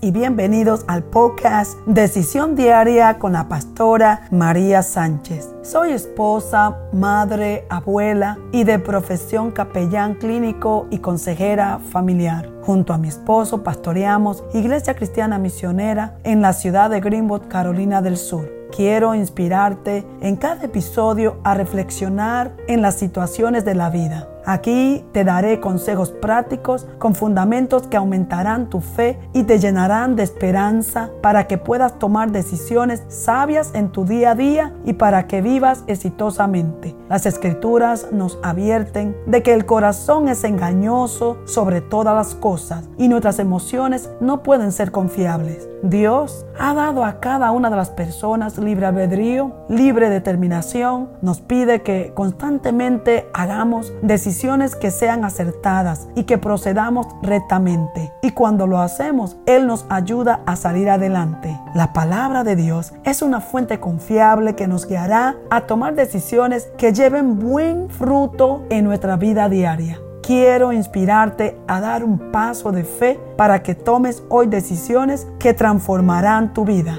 y bienvenidos al podcast Decisión Diaria con la pastora María Sánchez. Soy esposa, madre, abuela y de profesión capellán clínico y consejera familiar. Junto a mi esposo pastoreamos Iglesia Cristiana Misionera en la ciudad de Greenwood, Carolina del Sur. Quiero inspirarte en cada episodio a reflexionar en las situaciones de la vida Aquí te daré consejos prácticos con fundamentos que aumentarán tu fe y te llenarán de esperanza para que puedas tomar decisiones sabias en tu día a día y para que vivas exitosamente. Las escrituras nos advierten de que el corazón es engañoso sobre todas las cosas y nuestras emociones no pueden ser confiables. Dios ha dado a cada una de las personas libre albedrío, libre determinación. Nos pide que constantemente hagamos decisiones que sean acertadas y que procedamos rectamente. Y cuando lo hacemos, Él nos ayuda a salir adelante. La palabra de Dios es una fuente confiable que nos guiará a tomar decisiones que lleven buen fruto en nuestra vida diaria quiero inspirarte a dar un paso de fe para que tomes hoy decisiones que transformarán tu vida.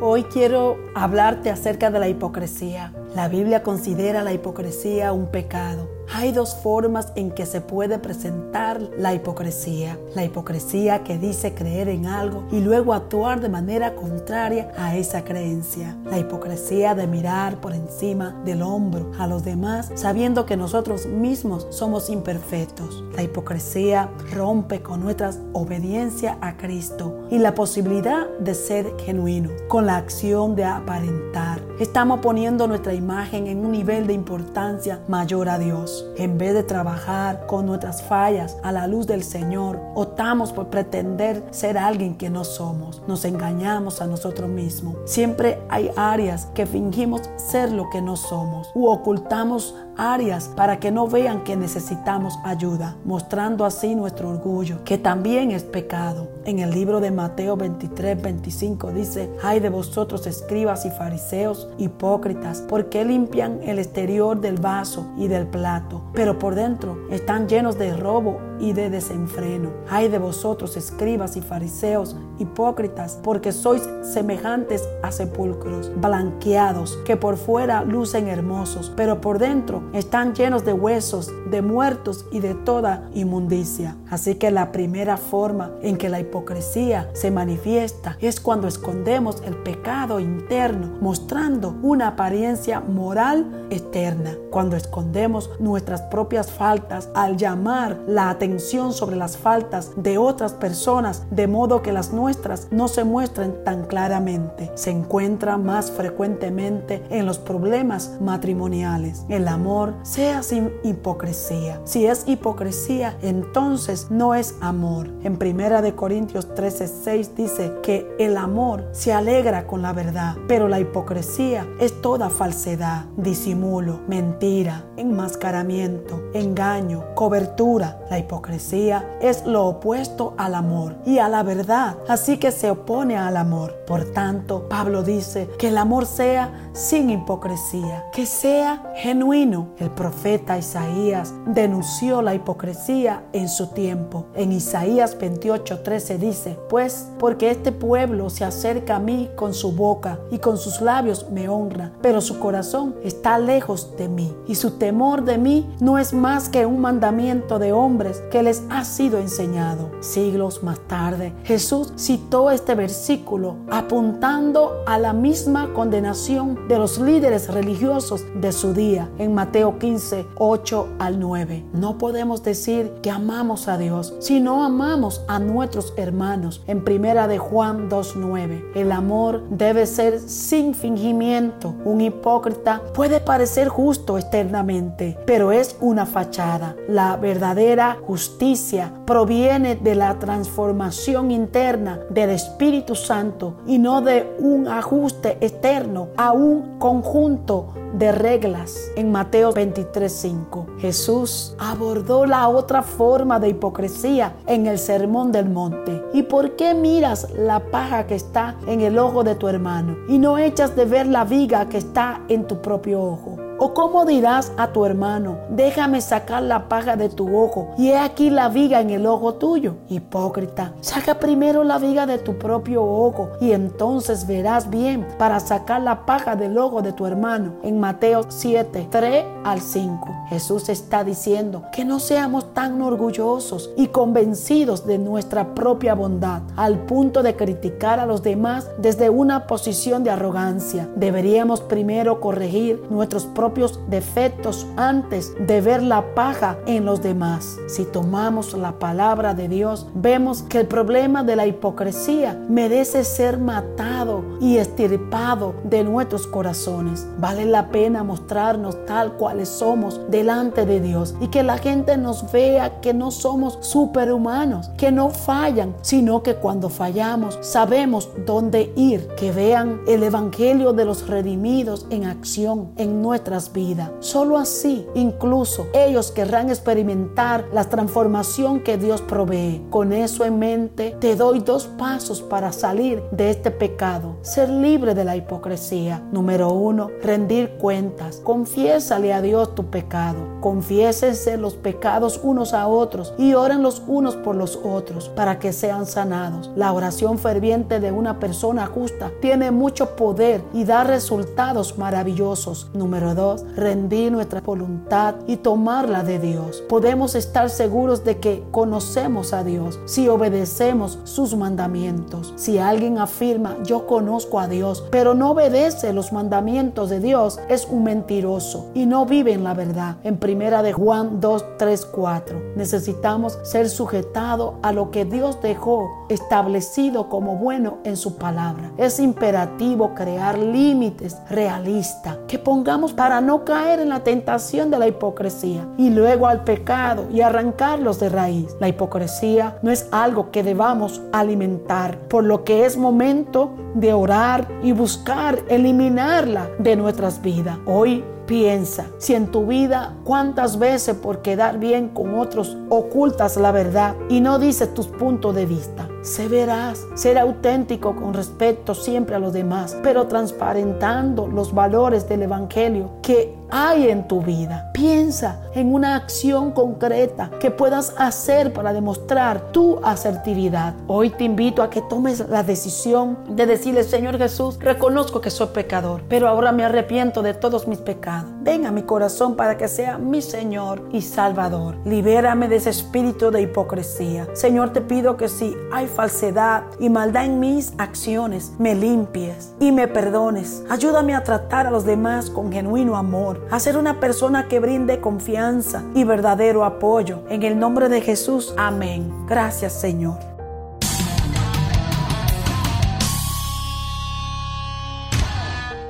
Hoy quiero hablarte acerca de la hipocresía. La Biblia considera la hipocresía un pecado. Hay dos formas en que se puede presentar la hipocresía. La hipocresía que dice creer en algo y luego actuar de manera contraria a esa creencia. La hipocresía de mirar por encima del hombro a los demás sabiendo que nosotros mismos somos imperfectos. La hipocresía rompe con nuestra obediencia a Cristo y la posibilidad de ser genuino con la acción de aparentar. Estamos poniendo nuestra imagen en un nivel de importancia mayor a Dios. En vez de trabajar con nuestras fallas a la luz del Señor, optamos por pretender ser alguien que no somos. Nos engañamos a nosotros mismos. Siempre hay áreas que fingimos ser lo que no somos u ocultamos áreas para que no vean que necesitamos ayuda, mostrando así nuestro orgullo, que también es pecado. En el libro de Mateo 23, 25 dice, ay de vosotros escribas y fariseos hipócritas, porque limpian el exterior del vaso y del plato, pero por dentro están llenos de robo y de desenfreno. Ay de vosotros escribas y fariseos hipócritas, porque sois semejantes a sepulcros, blanqueados, que por fuera lucen hermosos, pero por dentro están llenos de huesos, de muertos y de toda inmundicia. Así que la primera forma en que la hipocresía se manifiesta es cuando escondemos el pecado interno, mostrando una apariencia moral externa. Cuando escondemos nuestras propias faltas al llamar la atención sobre las faltas de otras personas, de modo que las nuestras no se muestren tan claramente. Se encuentra más frecuentemente en los problemas matrimoniales. El amor sea sin hipocresía. Si es hipocresía, entonces no es amor. En Primera de Corintios 13:6 dice que el amor se alegra con la verdad, pero la hipocresía es toda falsedad, disimulo, mentira, enmascaramiento, engaño, cobertura. La hipocresía es lo opuesto al amor y a la verdad, así que se opone al amor. Por tanto, Pablo dice que el amor sea sin hipocresía, que sea genuino, el profeta Isaías denunció la hipocresía en su tiempo. En Isaías 28:13 dice, pues porque este pueblo se acerca a mí con su boca y con sus labios me honra, pero su corazón está lejos de mí y su temor de mí no es más que un mandamiento de hombres que les ha sido enseñado. Siglos más tarde, Jesús citó este versículo apuntando a la misma condenación de los líderes religiosos de su día en Mateo 15, 8 al 9. No podemos decir que amamos a Dios si no amamos a nuestros hermanos. En primera de Juan 2.9, el amor debe ser sin fingimiento. Un hipócrita puede parecer justo externamente, pero es una fachada. La verdadera justicia proviene de la transformación interna del Espíritu Santo y no de un ajuste externo a un conjunto de reglas. En Mateo 23:5, Jesús abordó la otra forma de hipocresía en el Sermón del Monte. ¿Y por qué miras la paja que está en el ojo de tu hermano y no echas de ver la viga que está en tu propio ojo? ¿O cómo dirás a tu hermano, déjame sacar la paja de tu ojo y he aquí la viga en el ojo tuyo? Hipócrita, saca primero la viga de tu propio ojo y entonces verás bien para sacar la paja del ojo de tu hermano. En Mateo 7, 3 al 5. Jesús está diciendo que no seamos tan orgullosos y convencidos de nuestra propia bondad al punto de criticar a los demás desde una posición de arrogancia. Deberíamos primero corregir nuestros propios defectos antes de ver la paja en los demás. Si tomamos la palabra de Dios, vemos que el problema de la hipocresía merece ser matado y estirpado de nuestros corazones. Vale la pena mostrarnos tal cuales somos delante de Dios y que la gente nos vea que no somos superhumanos, que no fallan, sino que cuando fallamos sabemos dónde ir, que vean el Evangelio de los redimidos en acción en nuestras vidas. Solo así, incluso ellos querrán experimentar la transformación que Dios provee. Con eso en mente, te doy dos pasos para salir de este pecado. Ser libre de la hipocresía. Número uno, rendir cuentas. Confiésale a Dios tu pecado. Confiésense los pecados unos a otros y oren los unos por los otros para que sean sanados. La oración ferviente de una persona justa tiene mucho poder y da resultados maravillosos. Número dos, rendir nuestra voluntad y tomarla de Dios. Podemos estar seguros de que conocemos a Dios si obedecemos sus mandamientos. Si alguien afirma yo conozco a Dios, pero no obedece los mandamientos de Dios, es un mentiroso y no vive en la verdad. En primera de Juan 2, 3, 4. Necesitamos ser sujetados a lo que Dios dejó establecido como bueno en su palabra. Es imperativo crear límites realistas que pongamos para no caer en la tentación de la hipocresía y luego al pecado y arrancarlos de raíz. La hipocresía no es algo que debamos alimentar, por lo que es momento de orar y buscar eliminarla de nuestras vidas. Hoy Piensa si en tu vida cuántas veces por quedar bien con otros ocultas la verdad y no dices tus puntos de vista. Se verás, ser auténtico con respecto siempre a los demás, pero transparentando los valores del Evangelio que hay en tu vida. Piensa en una acción concreta que puedas hacer para demostrar tu asertividad. Hoy te invito a que tomes la decisión de decirle, Señor Jesús, reconozco que soy pecador, pero ahora me arrepiento de todos mis pecados. Ven a mi corazón para que sea mi Señor y Salvador. Libérame de ese espíritu de hipocresía. Señor, te pido que si hay falsedad y maldad en mis acciones, me limpies y me perdones. Ayúdame a tratar a los demás con genuino amor a ser una persona que brinde confianza y verdadero apoyo. En el nombre de Jesús, amén. Gracias Señor.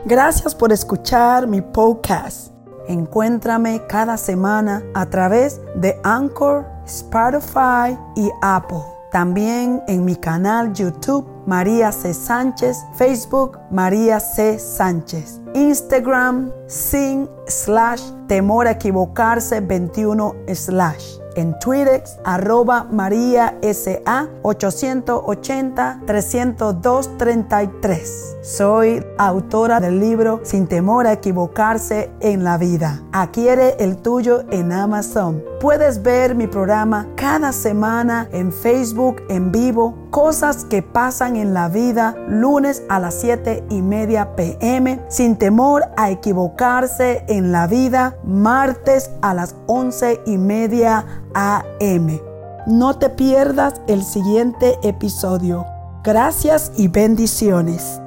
Gracias por escuchar mi podcast. Encuéntrame cada semana a través de Anchor, Spotify y Apple. También en mi canal YouTube María C. Sánchez, Facebook María C. Sánchez, Instagram sin slash temor a equivocarse 21 slash en Twitter, arroba María SA 880 302 33. Soy autora del libro Sin temor a equivocarse en la vida. Adquiere el tuyo en Amazon. Puedes ver mi programa cada semana en Facebook en vivo, cosas que pasan en la vida, lunes a las 7 y media pm, sin temor a equivocarse en la vida, martes a las 11 y media AM. No te pierdas el siguiente episodio. Gracias y bendiciones.